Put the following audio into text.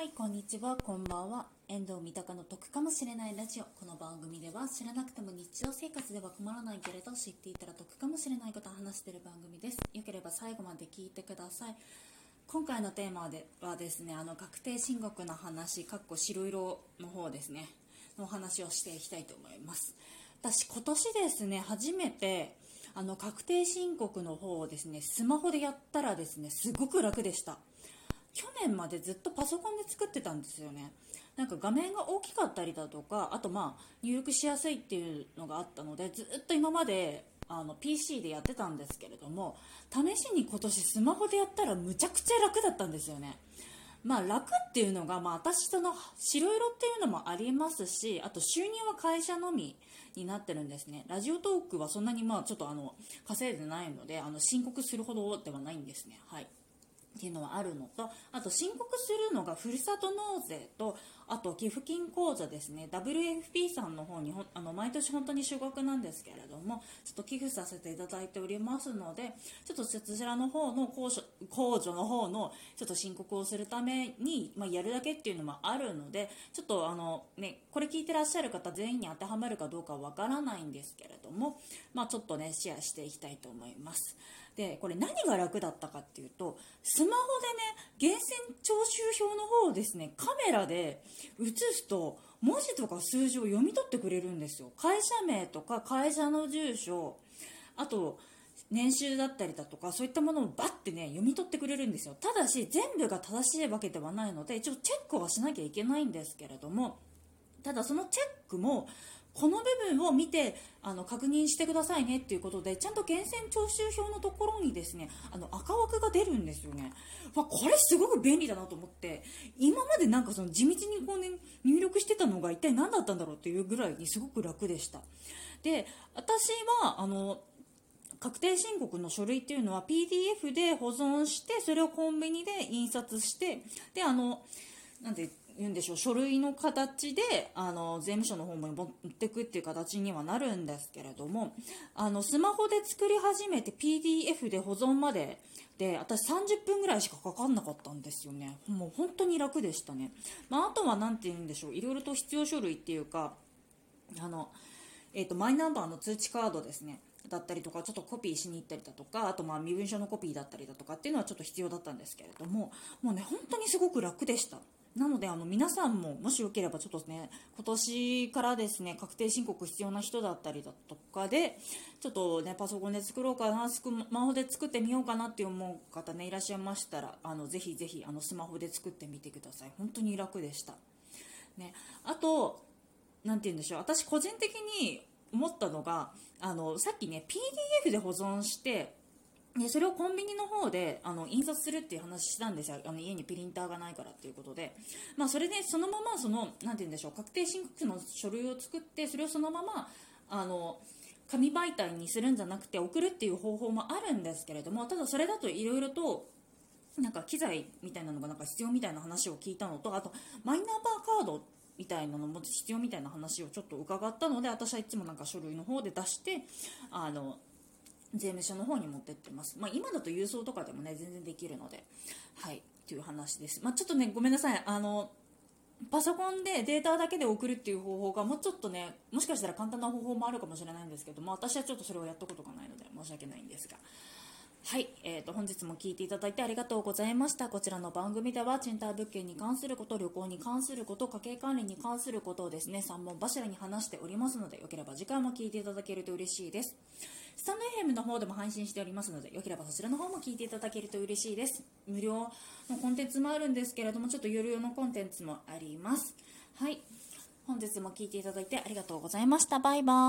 はい、こんにちは、こんばんは。遠藤三鷹の得かもしれないラジオ。この番組では知らなくても日常生活では困らないけれど知っていたら得かもしれないことを話している番組です。よければ最後まで聞いてください。今回のテーマではですね、あの確定申告の話、かっこ白色の方ですね、のお話をしていきたいと思います。私、今年ですね、初めて、あの確定申告の方をですね、スマホでやったらですね、すごく楽でした。去年までずっとパソコンで作ってたんですよね。なんか画面が大きかったりだとかあとまあ入力しやすいっていうのがあったのでずっと今まであの PC でやってたんですけれども試しに今年スマホでやったらむちゃくちゃ楽だったんですよね。まあ楽っていうのが、まあ、私その白色っていうのもありますしあと収入は会社のみになってるんですね。ラジオトークはそんなにまあちょっとあの稼いでないのであの申告するほどではないんですね。はい。っていうのはあるのとあと申告するのがふるさと納税とあと寄付金口座ですね WFP さんの方にあの毎年本当に少額なんですけれどもちょっと寄付させていただいておりますのでちょっとそちらの方の控除控除の方のちょっと申告をするために、まあ、やるだけっていうのもあるのでちょっとあの、ね、これ聞いてらっしゃる方全員に当てはまるかどうかわからないんですけれども、まあ、ちょっとねシェアしていきたいと思います。でこれ何が楽だったかっていうとスマホでね源泉徴収票の方をですねカメラで写すと文字とか数字を読み取ってくれるんですよ。会社名とか会社の住所あと年収だったりだとかそういったものをバッてね読み取ってくれるんですよ。ただし全部が正しいわけではないので一応チェックはしなきゃいけないんですけれどもただそのチェックもこの部分を見てあの確認してくださいねっていうことでちゃんと源泉徴収票のところにですねあの赤枠が出るんですよね。わこれすごく便利だなと思って今までなんかその地道にこう、ね、入力してたのが一体何だったんだろうっていうぐらいにすごく楽でした。で私はあの確定申告の書類っていうのは PDF で保存してそれをコンビニで印刷してであのなんて言うんでしょう。書類の形であの税務署の方に持っていくっていう形にはなるんですけれどもあのスマホで作り始めて PDF で保存までで私30分ぐらいしかかかんなかったんですよね。もう本当に楽でしたね、まあ、あとは何て言うんでしょう。いろいろと必要書類っていうかあの、えーと、マイナンバーの通知カードですね。だったりとかちょっとコピーしに行ったりだとかあとまあ身分証のコピーだったりだとかっていうのはちょっと必要だったんですけれどももうね本当にすごく楽でした。なのであの皆さんももしよければちょっとね今年からですね確定申告必要な人だったりだとかでちょっとねパソコンで作ろうかなスマホで作ってみようかなって思う方ねいらっしゃいましたらあのぜひぜひあのスマホで作ってみてください。本当に楽でした。ね。あと何て言うんでしょう私個人的に思ったのがあのさっきね PDF で保存してでそれをコンビニの方であの印刷するっていう話したんですよ。あの家にプリンターがないからっていうことで、まあ、それでそのままそのなて言うんでしょう。確定申告の書類を作ってそれをそのままあの紙媒体にするんじゃなくて送るっていう方法もあるんですけれどもただそれだといろいろとなんか機材みたいなのがなんか必要みたいな話を聞いたのとあとマイナンバーカードみたいなのも必要みたいな話をちょっと伺ったので私はいつもなんか書類の方で出してあの税務署の方に持ってってます。まあ、今だと郵送とかでもね、全然できるので、はい、という話です。まあ、ちょっとね、ごめんなさい。あの、パソコンでデータだけで送るっていう方法がもうちょっとね、もしかしたら簡単な方法もあるかもしれないんですけども、私はちょっとそれをやったことがないので申し訳ないんですが。はい、えーと、本日も聞いていただいてありがとうございました。こちらの番組では賃貸物件に関すること旅行に関すること家計管理に関することをですね。3本柱に話しておりますのでよければ次回も聞いていただけると嬉しいです。スタンド FM の方でも配信しておりますのでよければそちらの方も聞いていただけると嬉しいです。無料のコンテンツもあるんですけれどもちょっと有料のコンテンツもあります。はい本日も聞いていただいてありがとうございました。バイバイ。